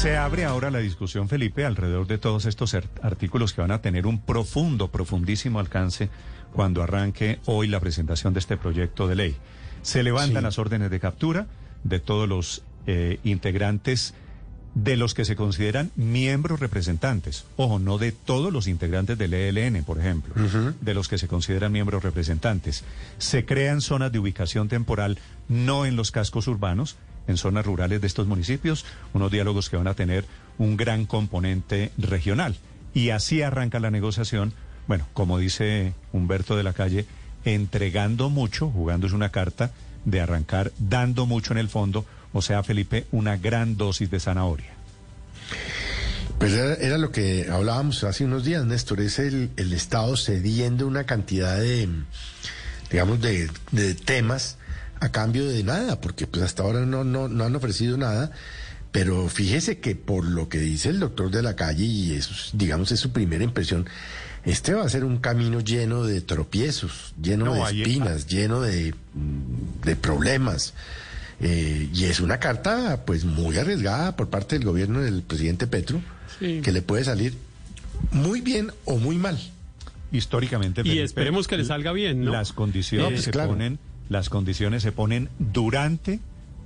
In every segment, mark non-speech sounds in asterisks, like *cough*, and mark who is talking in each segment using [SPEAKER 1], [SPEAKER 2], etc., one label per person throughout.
[SPEAKER 1] Se abre ahora la discusión, Felipe, alrededor de todos estos artículos que van a tener un profundo, profundísimo alcance cuando arranque hoy la presentación de este proyecto de ley. Se levantan las órdenes de captura de todos los eh, integrantes de los que se consideran miembros representantes. Ojo, no de todos los integrantes del ELN, por ejemplo, de los que se consideran miembros representantes. Se crean zonas de ubicación temporal, no en los cascos urbanos, en zonas rurales de estos municipios, unos diálogos que van a tener un gran componente regional. Y así arranca la negociación, bueno, como dice Humberto de la Calle, entregando mucho, jugándose una carta de arrancar dando mucho en el fondo, o sea, Felipe, una gran dosis de zanahoria.
[SPEAKER 2] Pues era, lo que hablábamos hace unos días, Néstor, es el, el Estado cediendo una cantidad de, digamos, de, temas a cambio de nada, porque pues hasta ahora no, no, no han ofrecido nada. Pero fíjese que por lo que dice el doctor de la calle, y eso, digamos, es su primera impresión, este va a ser un camino lleno de tropiezos, lleno de espinas, lleno de, mm, de problemas. Eh, y es una carta pues muy arriesgada por parte del gobierno del presidente Petro, que le puede salir muy bien o muy mal.
[SPEAKER 1] Históricamente.
[SPEAKER 3] Y esperemos que le salga bien, ¿no?
[SPEAKER 1] Las condiciones pues, se ponen, las condiciones se ponen durante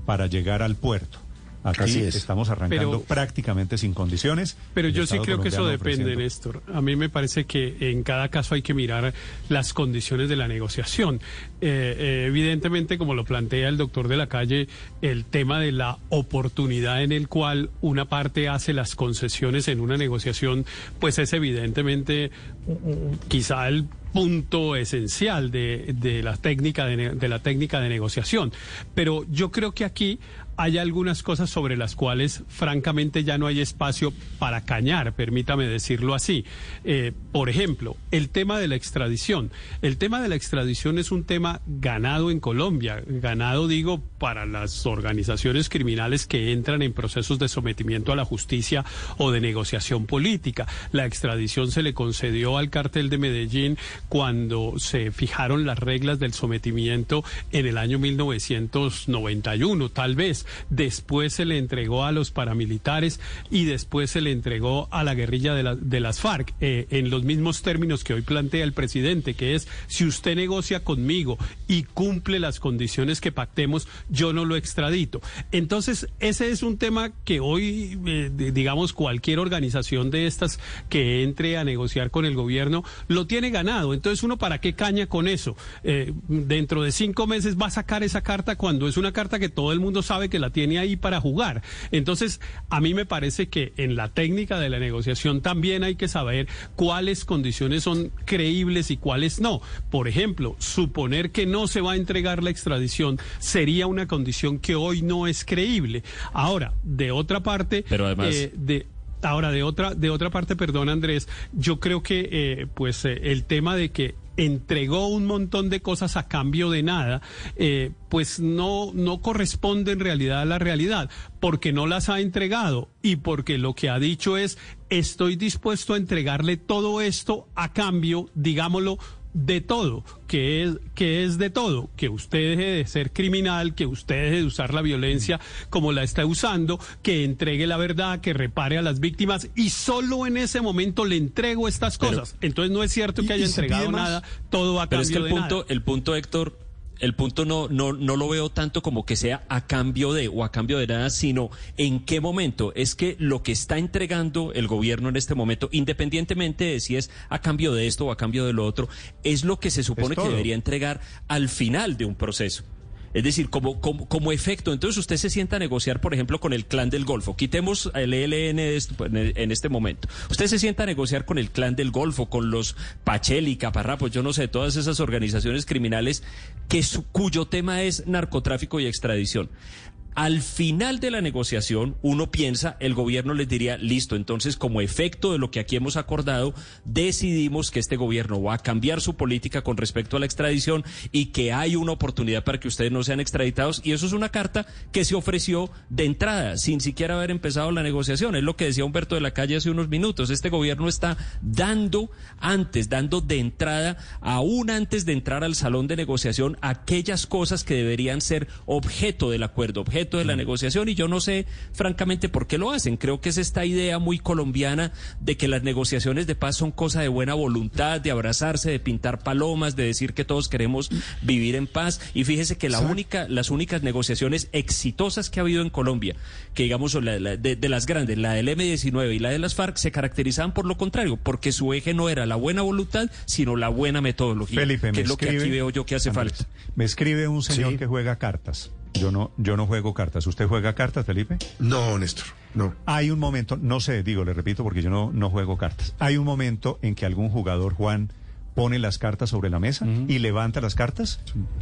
[SPEAKER 1] para llegar al puerto. Aquí estamos arrancando prácticamente sin condiciones.
[SPEAKER 3] Pero yo sí creo que eso depende, Néstor. A mí me parece que en cada caso hay que mirar las condiciones de la negociación. Eh, eh, evidentemente, como lo plantea el doctor de la calle, el tema de la oportunidad en el cual una parte hace las concesiones en una negociación, pues es evidentemente quizá el punto esencial de, de la técnica de, de, la técnica de negociación. Pero yo creo que aquí hay algunas cosas sobre las cuales francamente ya no hay espacio para cañar, permítame decirlo así. Eh, por ejemplo, el tema de la extradición. El tema de la extradición es un tema ganado en Colombia, ganado digo para las organizaciones criminales que entran en procesos de sometimiento a la justicia o de negociación política. La extradición se le concedió al cartel de Medellín cuando se fijaron las reglas del sometimiento en el año 1991, tal vez después se le entregó a los paramilitares y después se le entregó a la guerrilla de, las FARC, eh, en los mismos términos que hoy plantea el presidente, que es, si usted negocia conmigo y cumple las condiciones que pactemos, yo no lo extradito. Entonces, ese es un tema que hoy, eh, digamos, cualquier organización de estas que entre a negociar con el gobierno, lo tiene ganado. Entonces, uno, ¿para qué caña con eso? Eh, dentro de cinco meses va a sacar esa carta cuando es una carta que todo el mundo sabe que que la tiene ahí para jugar. Entonces, a mí me parece que en la técnica de la negociación también hay que saber cuáles condiciones son creíbles y cuáles no. Por ejemplo, suponer que no se va a entregar la extradición sería una condición que hoy no es creíble. Ahora, de otra parte,
[SPEAKER 4] Pero además...
[SPEAKER 3] Eh, de, Ahora, de otra, de otra parte, perdón Andrés, yo creo que eh, pues eh, el tema de que entregó un montón de cosas a cambio de nada, eh, pues no, no corresponde en realidad a la realidad, porque no las ha entregado y porque lo que ha dicho es estoy dispuesto a entregarle todo esto a cambio, digámoslo, de todo, que es, que es de todo, que usted deje de ser criminal, que usted deje de usar la violencia como la está usando, que entregue la verdad, que repare a las víctimas y solo en ese momento le entrego estas cosas. Entonces no es cierto que haya entregado nada, todo va a
[SPEAKER 4] Pero es que el
[SPEAKER 3] punto,
[SPEAKER 4] el punto, Héctor, el punto no, no, no lo veo tanto como que sea a cambio de o a cambio de nada, sino en qué momento. Es que lo que está entregando el gobierno en este momento, independientemente de si es a cambio de esto o a cambio de lo otro, es lo que se supone que debería entregar al final de un proceso. Es decir, como, como, efecto, entonces usted se sienta a negociar, por ejemplo, con el clan del Golfo. Quitemos el ELN pues, en este momento. Usted se sienta a negociar con el clan del Golfo, con los Pacheli, Caparrapos, yo no sé, todas esas organizaciones criminales que cuyo tema es narcotráfico y extradición Al final de la negociación, uno piensa, el gobierno les diría, listo, entonces como efecto de lo que aquí hemos acordado, decidimos que este gobierno va a cambiar su política con respecto a la extradición y que hay una oportunidad para que ustedes no sean extraditados. Y eso es una carta que se ofreció de entrada, sin siquiera haber empezado la negociación. Es lo que decía Humberto de la Calle hace unos minutos. Este gobierno está dando antes, dando de entrada, aún antes de entrar al salón de negociación, aquellas cosas que deberían ser objeto del acuerdo, de la negociación y yo no sé francamente por qué lo hacen. Creo que es esta idea muy colombiana de que las negociaciones de paz son cosa de buena voluntad, de abrazarse, de pintar palomas, de decir que todos queremos vivir en paz. Y fíjese que la única, las únicas negociaciones exitosas que ha habido en Colombia, que digamos de, de, las grandes, la del M-19 y la de las FARC, se caracterizaban por lo contrario, porque su eje no era la buena voluntad, sino la buena metodología,
[SPEAKER 1] Felipe,
[SPEAKER 4] que
[SPEAKER 1] es
[SPEAKER 4] lo que aquí veo yo que hace falta.
[SPEAKER 1] Me escribe un señor que juega cartas. Yo no, yo no juego cartas. ¿Usted juega cartas, Felipe?
[SPEAKER 2] No, Néstor, no.
[SPEAKER 1] Hay un momento, no sé, digo, le repito porque yo no, no juego cartas. Hay un momento en que algún jugador, Juan, pone las cartas sobre la mesa y levanta las cartas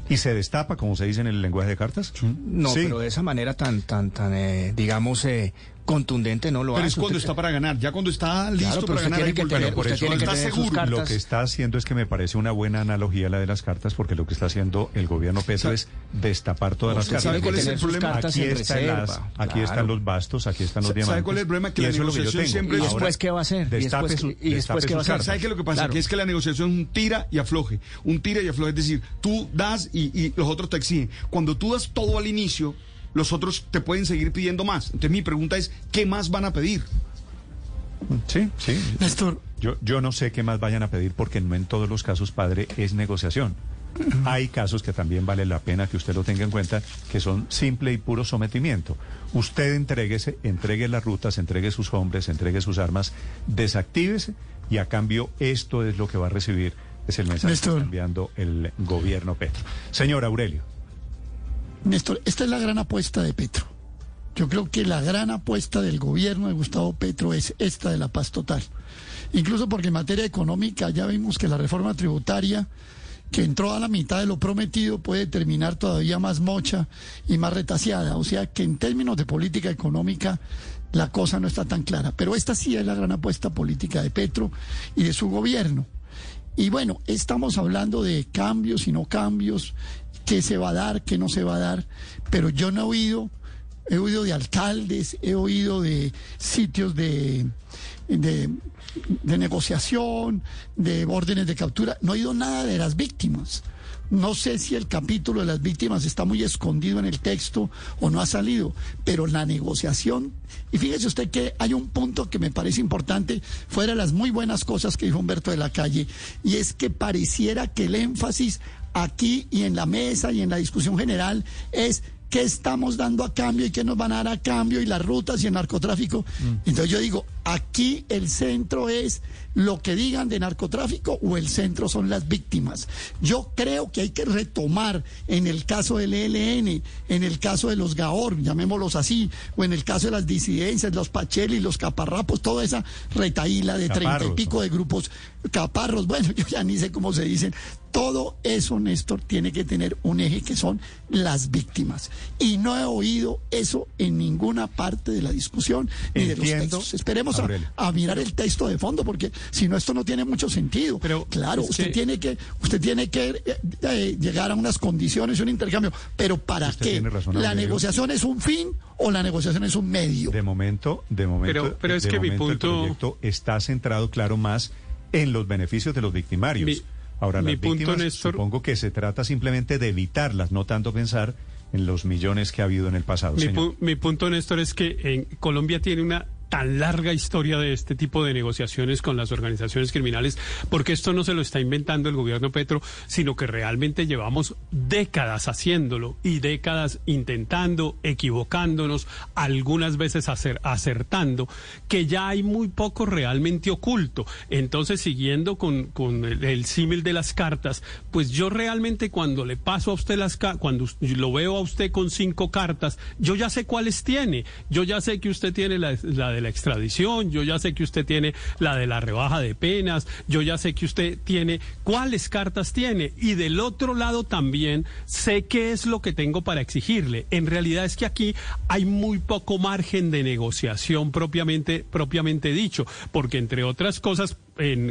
[SPEAKER 1] y se destapa, como se dice en el lenguaje de cartas.
[SPEAKER 5] No, pero de esa manera tan, tan, tan, eh, digamos, eh, contundente no lo
[SPEAKER 6] pero
[SPEAKER 5] hace.
[SPEAKER 6] es cuando está para ganar, ya cuando está listo para ganar
[SPEAKER 5] tiene que tener,
[SPEAKER 1] por eso
[SPEAKER 5] está
[SPEAKER 1] seguro. Lo que está haciendo es que me parece una buena analogía la de las cartas, porque lo que está haciendo el gobierno Petro es destapar todas las cartas.
[SPEAKER 6] ¿Sabe cuál es el problema?
[SPEAKER 1] Aquí, está las, aquí están los bastos, aquí están los diamantes.
[SPEAKER 6] ¿Sabe cuál es el problema? Que la negociación siempre...
[SPEAKER 5] ¿Y después qué va a hacer?
[SPEAKER 1] ¿Y después,
[SPEAKER 5] su, y después qué va a hacer?
[SPEAKER 6] ¿Sabe qué es lo que pasa? Que es que la negociación es un tira y afloje. Un tira y afloje. Es decir, tú das y, y los otros te exigen. Cuando tú das todo al inicio los otros te pueden seguir pidiendo más. Entonces mi pregunta es, ¿qué más van a pedir?
[SPEAKER 1] Sí, sí.
[SPEAKER 6] Néstor.
[SPEAKER 1] Yo, yo no sé qué más vayan a pedir porque no en todos los casos, padre, es negociación. Hay casos que también vale la pena que usted lo tenga en cuenta, que son simple y puro sometimiento. Usted entréguese, entregue las rutas, entregue sus hombres, entregue sus armas, desactívese y a cambio esto es lo que va a recibir. Es el mensaje que está enviando el gobierno Petro. Señor Aurelio.
[SPEAKER 7] Néstor, esta es la gran apuesta de Petro. Yo creo que la gran apuesta del gobierno de Gustavo Petro es esta de la paz total. Incluso porque en materia económica ya vimos que la reforma tributaria que entró a la mitad de lo prometido puede terminar todavía más mocha y más retaseada. O sea que en términos de política económica la cosa no está tan clara. Pero esta sí es la gran apuesta política de Petro y de su gobierno. Y bueno, estamos hablando de cambios y no cambios, qué se va a dar, qué no se va a dar, pero yo no he oído, he oído de alcaldes, he oído de sitios de, de, negociación, de órdenes de captura, no he oído nada de las víctimas. No sé si el capítulo de las víctimas está muy escondido en el texto o no ha salido, pero la negociación, y fíjese usted que hay un punto que me parece importante, fuera de las muy buenas cosas que dijo Humberto de la Calle, y es que pareciera que el énfasis aquí y en la mesa y en la discusión general es qué estamos dando a cambio y qué nos van a dar a cambio y las rutas y el narcotráfico. Mm. Entonces yo digo, aquí el centro es lo que digan de narcotráfico o el centro son las víctimas. Yo creo que hay que retomar en el caso del ELN, en el caso de los GAOR, llamémoslos así, o en el caso de las disidencias, los Pacheli, los Caparrapos, toda esa retaíla de treinta y pico de grupos, caparros, bueno, *laughs* yo ya ni sé cómo se dicen. Todo eso, Néstor, tiene que tener un eje que son las víctimas. Y no he oído eso en ninguna parte de la discusión ni de los textos. Esperemos a, mirar el texto de fondo, porque si no, esto no tiene mucho sentido. Pero claro, usted tiene que, usted tiene que eh, eh, llegar a unas condiciones y un intercambio. Pero ¿para qué? ¿La negociación es un fin o la negociación es un medio?
[SPEAKER 1] De momento, de momento,
[SPEAKER 3] pero, es que mi punto...
[SPEAKER 1] el proyecto está centrado, claro, más en los beneficios de los victimarios. Ahora, las víctimas, supongo que se trata simplemente de evitarlas, no tanto pensar en los millones que ha habido en el pasado.
[SPEAKER 3] Mi, mi punto, Néstor, es que en Colombia tiene una tan larga historia de este tipo de negociaciones con las organizaciones criminales, porque esto no se lo está inventando el gobierno Petro, sino que realmente llevamos décadas haciéndolo y décadas intentando, equivocándonos, algunas veces acertando, que ya hay muy poco realmente oculto. Entonces, siguiendo con, con el, símil de las cartas, pues yo realmente cuando le paso a usted las cartas, cuando lo veo a usted con cinco cartas, yo ya sé cuáles tiene. Yo ya sé que usted tiene la, la la extradición, yo ya sé que usted tiene la de la rebaja de penas, yo ya sé que usted tiene cuáles cartas tiene y del otro lado también sé qué es lo que tengo para exigirle. En realidad es que aquí hay muy poco margen de negociación propiamente propiamente dicho, porque entre otras cosas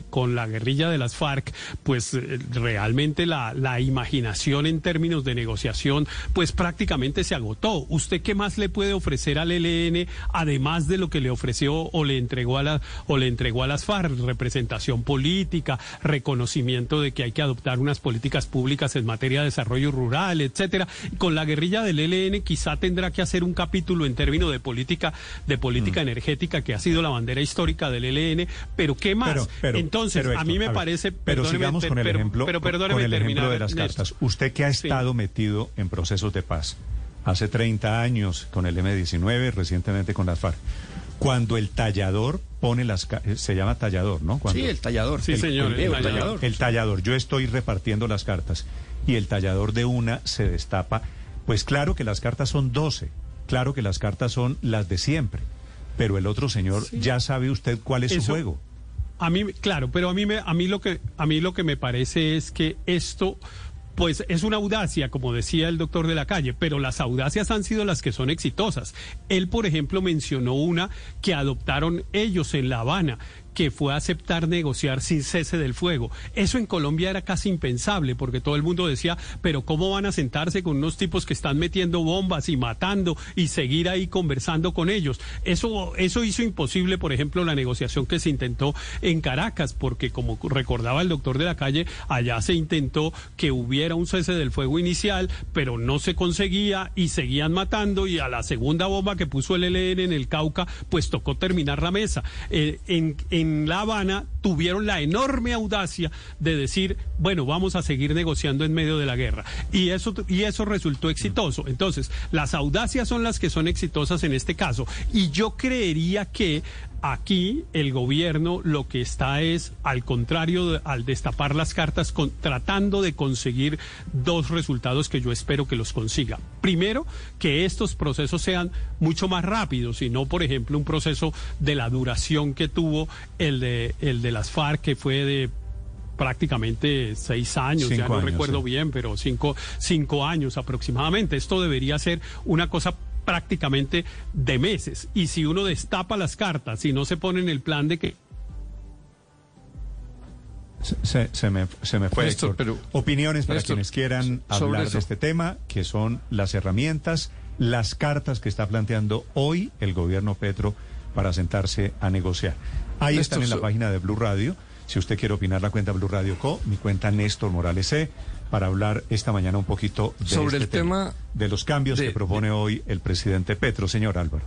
[SPEAKER 3] con la guerrilla de las FARC, pues eh, realmente la, la, imaginación en términos de negociación, pues prácticamente se agotó. ¿Usted qué más le puede ofrecer al ELN, además de lo que le ofreció o le entregó a, la, o le entregó a las FARC? Representación política, reconocimiento de que hay que adoptar unas políticas públicas en materia de desarrollo rural, etcétera. Con la guerrilla del ELN quizá tendrá que hacer un capítulo en términos de política, de política mm. energética, que ha sido la bandera histórica del ELN, pero ¿qué más? Entonces, a mí me parece...
[SPEAKER 1] Pero sigamos con el ejemplo, con el ejemplo de las cartas. Usted que ha estado metido en procesos de paz, hace 30 años con el M-19, recientemente con las FARC, cuando el tallador pone las eh, se llama tallador, ¿no?
[SPEAKER 5] sí, el tallador.
[SPEAKER 3] Sí, señor,
[SPEAKER 1] el, tallador. El tallador. Yo estoy repartiendo las cartas y el tallador de una se destapa. Pues claro que las cartas son 12, claro que las cartas son las de siempre, pero el otro señor ya sabe usted cuál es su juego.
[SPEAKER 3] A mí, claro, pero a mí, me, a mí lo que a mí lo que me parece es que esto pues es una audacia, como decía el doctor de la calle, pero las audacias han sido las que son exitosas. Él, por ejemplo, mencionó una que adoptaron ellos en La Habana, que fue aceptar negociar sin cese del fuego. Eso en Colombia era casi impensable porque todo el mundo decía, pero ¿cómo van a sentarse con unos tipos que están metiendo bombas y matando y seguir ahí conversando con ellos? Eso, eso hizo imposible, por ejemplo, la negociación que se intentó en Caracas, porque como recordaba el doctor de la calle, allá se intentó que hubiera un cese del fuego inicial, pero no se conseguía y seguían matando y a la segunda bomba que puso el ELN en el Cauca, pues tocó terminar la mesa. Eh, La Habana tuvieron la enorme audacia de decir, bueno, vamos a seguir negociando en medio de la guerra. Y eso, y eso resultó exitoso. Entonces, las audacias son las que son exitosas en este caso. Y yo creería que Aquí el gobierno lo que está es, al contrario, al destapar las cartas, tratando de conseguir dos resultados que yo espero que los consiga. Primero, que estos procesos sean mucho más rápidos y no, por ejemplo, un proceso de la duración que tuvo el de, el de las FARC, que fue de prácticamente seis años, ya no recuerdo bien, pero cinco, cinco años aproximadamente. Esto debería ser una cosa prácticamente de meses. Y si uno destapa las cartas y no se pone en el plan de que...
[SPEAKER 1] Se, se, me, se me fue. pero, Opiniones para quienes quieran hablar de este tema, que son las herramientas, las cartas que está planteando hoy el gobierno Petro para sentarse a negociar. Ahí están en la página de Blue Radio. Si usted quiere opinar, la cuenta Blue Radio Co, mi cuenta Néstor Morales C para hablar esta mañana un poquito de
[SPEAKER 8] sobre este el tema,
[SPEAKER 1] de los cambios que propone hoy el presidente Petro, señor Álvaro.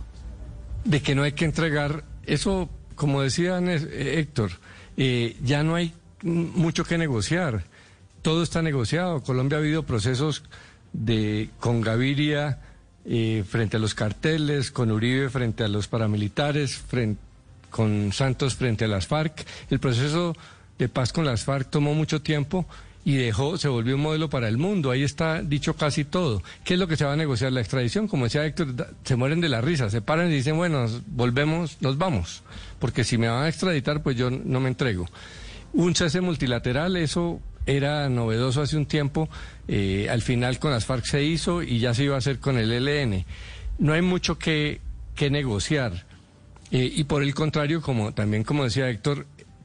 [SPEAKER 8] De que no hay que entregar, eso, como decía Héctor, eh, ya no hay mucho que negociar. Todo está negociado. Colombia ha habido procesos de con Gaviria eh, frente a los carteles, con Uribe frente a los paramilitares, con Santos frente a las FARC. El proceso de paz con las FARC tomó mucho tiempo y dejó, se volvió un modelo para el mundo. Ahí está dicho casi todo. ¿Qué es lo que se va a negociar? La extradición, como decía Héctor, se mueren de la risa, se paran y dicen, bueno, volvemos, nos vamos, porque si me van a extraditar, pues yo no me entrego. Un cese multilateral, eso era novedoso hace un tiempo, eh, al final con las FARC se hizo y ya se iba a hacer con el ELN. No hay mucho que, que negociar. Eh, y por el contrario, como también como decía Héctor,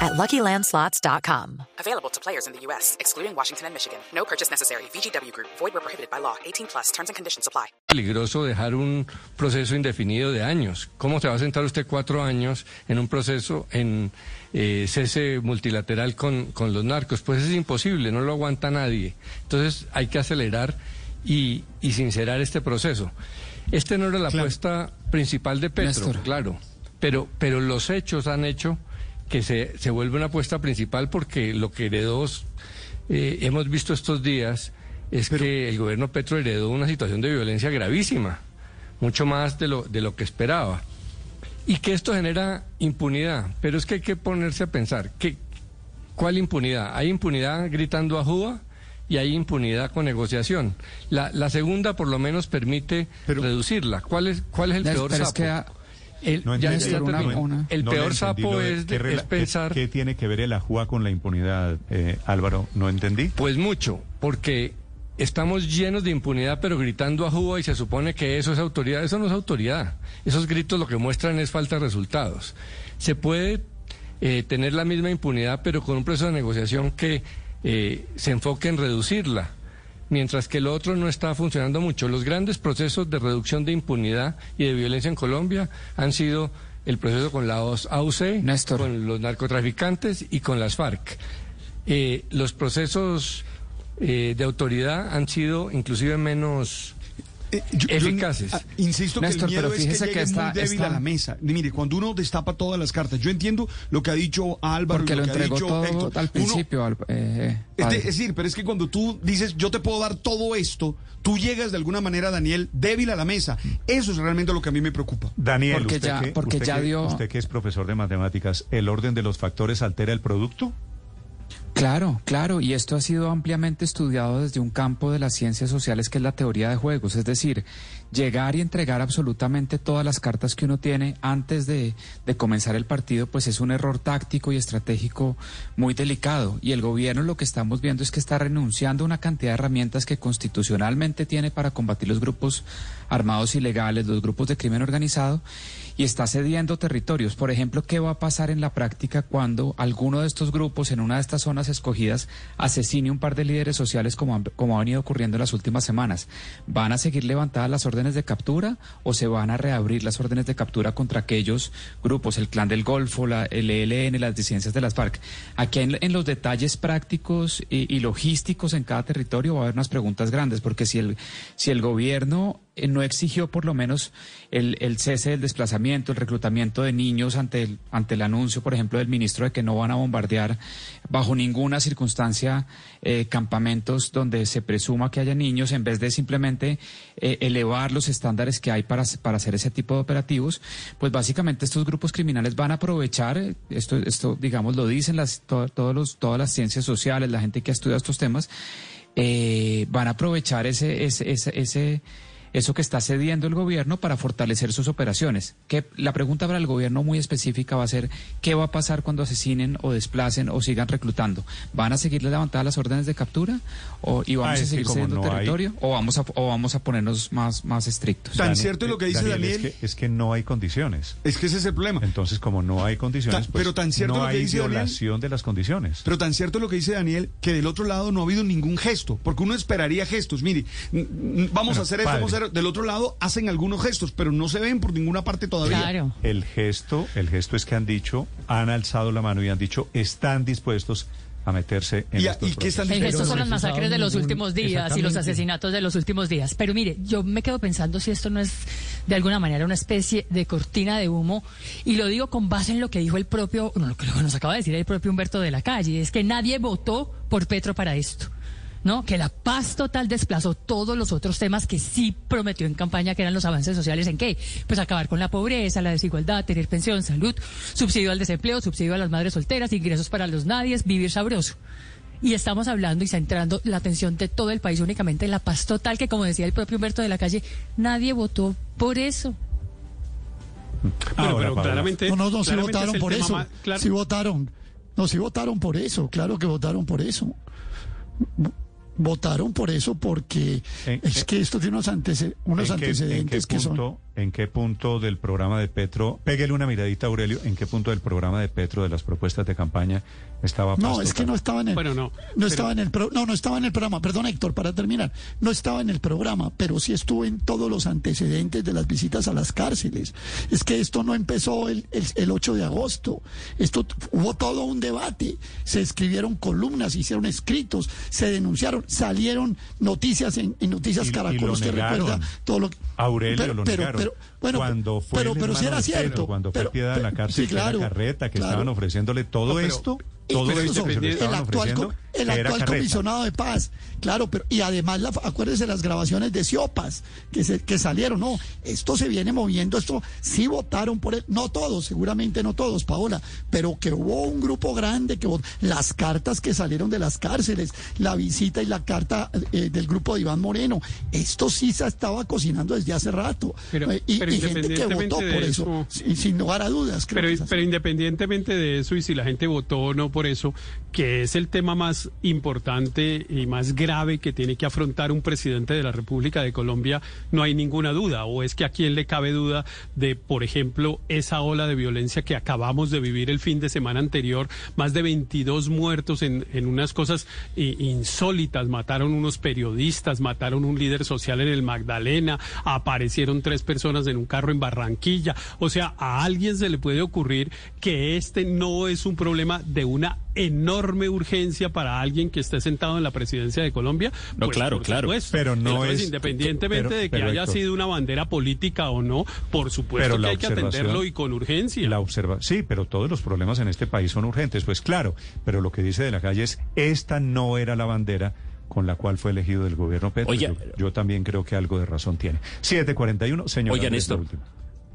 [SPEAKER 9] at LuckyLandSlots.com.
[SPEAKER 10] Available to players in the U.S., excluding Washington and Michigan. No purchase necessary. VGW Group. Void where prohibited by law. 18 plus. Terms and conditions apply.
[SPEAKER 8] Peligroso dejar un proceso indefinido de años. ¿Cómo se va a sentar usted cuatro años en un proceso en eh, cese multilateral con, con los narcos? Pues es imposible, no lo aguanta nadie. Entonces hay que acelerar y, y sincerar este proceso. Este no era la apuesta principal de Petro, claro. Pero, pero los hechos han hecho que se, se vuelve una apuesta principal porque lo que heredó eh, hemos visto estos días es que el gobierno Petro heredó una situación de violencia gravísima, mucho más de lo, de lo que esperaba. Y que esto genera impunidad. Pero es que hay que ponerse a pensar, ¿qué, ¿cuál impunidad? ¿Hay impunidad gritando a Juba? y hay impunidad con negociación. La, la segunda por lo menos permite reducirla. ¿Cuál es, cuál es el peor sapo? El, el peor sapo es, pensar...
[SPEAKER 1] ¿qué, tiene que ver el AJUA con la impunidad, eh, Álvaro? ¿No entendí?
[SPEAKER 8] Pues mucho, porque estamos llenos de impunidad, pero gritando a Juba y se supone que eso es autoridad. Eso no es autoridad. Esos gritos lo que muestran es falta de resultados. Se puede eh, tener la misma impunidad, pero con un proceso de negociación que eh, se enfoque en reducirla, mientras que el otro no está funcionando mucho. Los grandes procesos de reducción de impunidad y de violencia en Colombia han sido el proceso con la AUC, con los narcotraficantes y con las FARC. Eh, los procesos eh, de autoridad han sido inclusive menos eh, eficaces.
[SPEAKER 6] Ah, insisto que el miedo es que, llegue muy débil a la mesa. Mire, cuando uno destapa todas las cartas, yo entiendo lo que ha dicho Álvaro,
[SPEAKER 11] Porque
[SPEAKER 6] lo,
[SPEAKER 11] que
[SPEAKER 6] ha dicho
[SPEAKER 11] todo al principio. Eh,
[SPEAKER 6] es, decir, pero es que cuando tú dices, yo te puedo dar todo esto, tú llegas de alguna manera, Daniel, débil a la mesa. Eso es realmente lo que a mí me preocupa.
[SPEAKER 1] Daniel,
[SPEAKER 11] porque
[SPEAKER 1] usted,
[SPEAKER 11] ya,
[SPEAKER 1] que,
[SPEAKER 11] porque
[SPEAKER 1] usted
[SPEAKER 11] ya
[SPEAKER 1] que,
[SPEAKER 11] dio...
[SPEAKER 1] usted que es profesor de matemáticas, ¿el orden de los factores altera el producto?
[SPEAKER 11] Claro, claro, y esto ha sido ampliamente estudiado desde un campo de las ciencias sociales que es la teoría de juegos, es decir, llegar y entregar absolutamente todas las cartas que uno tiene antes de, comenzar el partido, pues es un error táctico y estratégico muy delicado. Y el gobierno lo que estamos viendo es que está renunciando a una cantidad de herramientas que constitucionalmente tiene para combatir los grupos armados ilegales, los grupos de crimen organizado, y está cediendo territorios. Por ejemplo, ¿qué va a pasar en la práctica cuando alguno de estos grupos en una de estas zonas escogidas asesine un par de líderes sociales como, como ha venido ocurriendo en las últimas semanas? ¿Van a seguir levantadas las órdenes de captura o se van a reabrir las órdenes de captura contra aquellos grupos, el Clan del Golfo, la, el ELN, las disidencias de las FARC? Aquí en, en los detalles prácticos y, y, logísticos en cada territorio va a haber unas preguntas grandes, porque si el, si el gobierno no exigió por lo menos el, el, cese del desplazamiento, el reclutamiento de niños ante el, ante el anuncio, por ejemplo, del ministro de que no van a bombardear bajo ninguna circunstancia eh, campamentos donde se presuma que haya niños, en vez de simplemente eh, elevar los estándares que hay para, para hacer ese tipo de operativos, pues básicamente estos grupos criminales van a aprovechar, esto, esto digamos, lo dicen las, to, todos los, todas las ciencias sociales, la gente que ha estudiado estos temas, eh, van a aprovechar ese, ese, ese, ese eso que está cediendo el gobierno para fortalecer sus operaciones. Que la pregunta para el gobierno muy específica va a ser qué va a pasar cuando asesinen o desplacen o sigan reclutando. ¿Van a seguir levantadas las órdenes de captura o y vamos
[SPEAKER 1] Ah,
[SPEAKER 11] a seguir cediendo
[SPEAKER 1] no hay-
[SPEAKER 11] territorio o vamos a o vamos a ponernos más más estrictos?
[SPEAKER 6] Tan
[SPEAKER 1] Dani-
[SPEAKER 6] cierto es lo que dice
[SPEAKER 1] Daniel,
[SPEAKER 6] Daniel.
[SPEAKER 1] Es que, es que no hay condiciones.
[SPEAKER 6] Es que ese es el problema.
[SPEAKER 1] Entonces, como no hay condiciones,
[SPEAKER 6] Ta-
[SPEAKER 1] pues,
[SPEAKER 6] pero tan cierto
[SPEAKER 1] no
[SPEAKER 6] lo que
[SPEAKER 1] hay
[SPEAKER 6] dice Daniel-
[SPEAKER 1] violación de las condiciones.
[SPEAKER 6] Pero tan cierto es lo que dice Daniel, que del otro lado no ha habido ningún gesto, porque uno esperaría gestos. Mire, vamos
[SPEAKER 1] Bueno,
[SPEAKER 6] a hacer esto,
[SPEAKER 1] padre.
[SPEAKER 6] vamos a hacer... Del otro lado hacen algunos gestos, pero no se ven por ninguna parte todavía.
[SPEAKER 1] El gesto, el gesto es que han dicho, han alzado la mano y han dicho, están dispuestos a meterse en
[SPEAKER 6] ¿Y
[SPEAKER 1] estos
[SPEAKER 6] y qué están.
[SPEAKER 12] El gesto son las masacres de los últimos días y los asesinatos de los últimos días. Pero mire, yo me quedo pensando si esto no es de alguna manera una especie de cortina de humo y lo digo con base en lo que dijo el propio, no, lo que nos acaba de decir el propio Humberto de la Calle, es que nadie votó por Petro para esto. ¿No? Que la paz total desplazó todos los otros temas que sí prometió en campaña, que eran los avances sociales en qué? Pues acabar con la pobreza, la desigualdad, tener pensión, salud, subsidio al desempleo, subsidio a las madres solteras, ingresos para los nadies, vivir sabroso. Y estamos hablando y centrando la atención de todo el país únicamente en la paz total, que como decía el propio Humberto de la Calle, nadie votó por eso.
[SPEAKER 3] Bueno, pero claramente.
[SPEAKER 7] No, no, no, sí votaron por eso.
[SPEAKER 3] más- claro.
[SPEAKER 7] Sí votaron. No, sí votaron por eso. Claro que votaron por eso. Votaron por eso porque es que esto tiene unos, antece- unos
[SPEAKER 1] ¿En qué-
[SPEAKER 7] antecedentes
[SPEAKER 1] qué
[SPEAKER 7] que son...
[SPEAKER 1] ¿En qué punto del programa de Petro, pégale una miradita Aurelio, en qué punto del programa de Petro de las propuestas de campaña estaba
[SPEAKER 7] No, es que no estaba en el
[SPEAKER 3] Bueno, no,
[SPEAKER 7] no estaba en el pro- no, no estaba en el programa, perdón Héctor, para terminar, no estaba en el programa, pero sí estuvo en todos los antecedentes de las visitas a las cárceles. Es que esto no empezó el, el, el 8 de agosto, esto hubo todo un debate, se escribieron columnas, se hicieron escritos, se denunciaron, salieron noticias en, en noticias
[SPEAKER 1] Y- y
[SPEAKER 7] Caracol,
[SPEAKER 1] lo
[SPEAKER 7] usted
[SPEAKER 1] negaron.
[SPEAKER 7] recuerda todo lo que
[SPEAKER 1] Aurelio
[SPEAKER 7] pero,
[SPEAKER 1] lo
[SPEAKER 7] pero,
[SPEAKER 1] negaron.
[SPEAKER 7] pero, entonces, bueno,
[SPEAKER 1] cuando fue
[SPEAKER 7] pero,
[SPEAKER 1] el
[SPEAKER 7] pero cierto.
[SPEAKER 1] cuando fue
[SPEAKER 7] pero-
[SPEAKER 1] Piedad en la
[SPEAKER 7] pero-
[SPEAKER 1] cárcel,
[SPEAKER 7] sí,
[SPEAKER 1] la carreta que
[SPEAKER 7] claro.
[SPEAKER 1] estaban ofreciéndole todo
[SPEAKER 7] No, pero-
[SPEAKER 1] esto, todo
[SPEAKER 7] pero
[SPEAKER 1] esto que se le
[SPEAKER 7] el actual el comisionado de paz. Claro, pero y además la, acuérdese las grabaciones de Siopas que se, que salieron. No, esto se viene moviendo, esto sí votaron por él, no todos, seguramente no todos, Paola, pero que hubo un grupo grande que las cartas que salieron de las cárceles, la visita y la carta eh, del grupo de Iván Moreno, esto sí se estaba cocinando desde hace rato.
[SPEAKER 3] Pero,
[SPEAKER 7] eh, y, gente que votó por eso, sin, lugar a dudas.
[SPEAKER 3] pero, pero independientemente de eso y si la gente votó o no por eso, que es el tema más importante y más grave que tiene que afrontar un presidente de la República de Colombia, no hay ninguna duda. O es que a quién le cabe duda de, por ejemplo, esa ola de violencia que acabamos de vivir el fin de semana anterior, más de 22 muertos en, en unas cosas insólitas, mataron unos periodistas, mataron un líder social en el Magdalena, aparecieron tres personas en un carro en Barranquilla. O sea, a alguien se le puede ocurrir que este no es un problema de una enorme urgencia para alguien que esté sentado en la presidencia de Colombia.
[SPEAKER 4] No, pues, claro, claro.
[SPEAKER 1] Pero no es.
[SPEAKER 3] Independientemente de que haya sido una bandera política o no, por supuesto que hay que atenderlo y con urgencia.
[SPEAKER 1] La observa, sí, pero todos los problemas en este país son urgentes, pues claro. Pero lo que dice de la calle es: esta no era la bandera con la cual fue elegido el gobierno Petro. Oye, yo, también creo que algo de razón tiene. 741, señor.
[SPEAKER 4] Oigan, esto.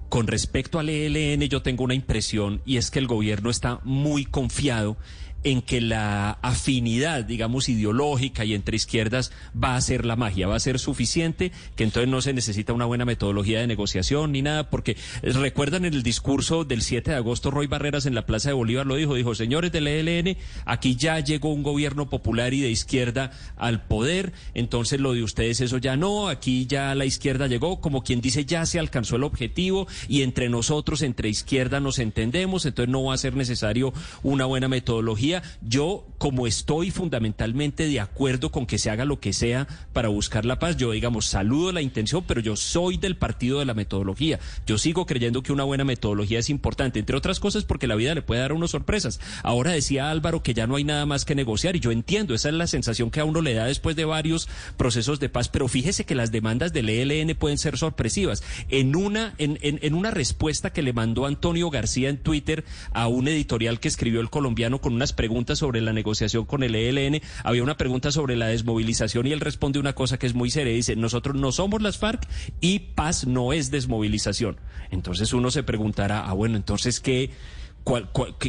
[SPEAKER 4] Con respecto al ELN, yo tengo una impresión y es que el gobierno está muy confiado en que la afinidad, digamos, ideológica y entre izquierdas va a ser la magia, va a ser suficiente, que entonces no se necesita una buena metodología de negociación ni nada, porque recuerdan en el discurso del 7 de agosto, Roy Barreras en la Plaza de Bolívar lo dijo, dijo, señores del ELN, aquí ya llegó un gobierno popular y de izquierda al poder, entonces lo de ustedes eso ya no, aquí ya la izquierda llegó, como quien dice, ya se alcanzó el objetivo y entre nosotros, entre izquierda nos entendemos, entonces no va a ser necesario una buena metodología yo, como estoy fundamentalmente de acuerdo con que se haga lo que sea para buscar la paz, yo, digamos, saludo la intención, pero yo soy del partido de la metodología. Yo sigo creyendo que una buena metodología es importante, entre otras cosas porque la vida le puede dar unas sorpresas. Ahora decía Álvaro que ya no hay nada más que negociar y yo entiendo, esa es la sensación que a uno le da después de varios procesos de paz, pero fíjese que las demandas del ELN pueden ser sorpresivas. En una, en, en, en una respuesta que le mandó Antonio García en Twitter a un editorial que escribió el colombiano con unas preguntas sobre la negociación con el ELN, había una pregunta sobre la desmovilización y él responde una cosa que es muy seria. Dice, nosotros no somos las FARC y paz no es desmovilización. Entonces uno se preguntará, ah, bueno, entonces, ¿qué?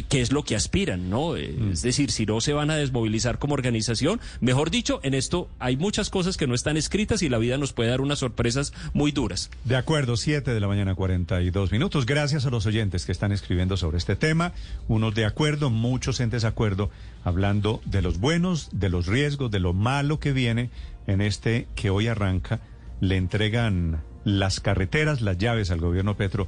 [SPEAKER 4] Qué, es lo que aspiran, ¿no? Eh, mm. Es decir, si no se van a desmovilizar como organización, mejor dicho, en esto hay muchas cosas que no están escritas y la vida nos puede dar unas sorpresas muy duras.
[SPEAKER 1] De acuerdo, 7 de la mañana, 42 minutos. Gracias a los oyentes que están escribiendo sobre este tema. Unos de acuerdo, muchos en desacuerdo, hablando de los buenos, de los riesgos, de lo malo que viene en este que hoy arranca. Le entregan las carreteras, las llaves al gobierno Petro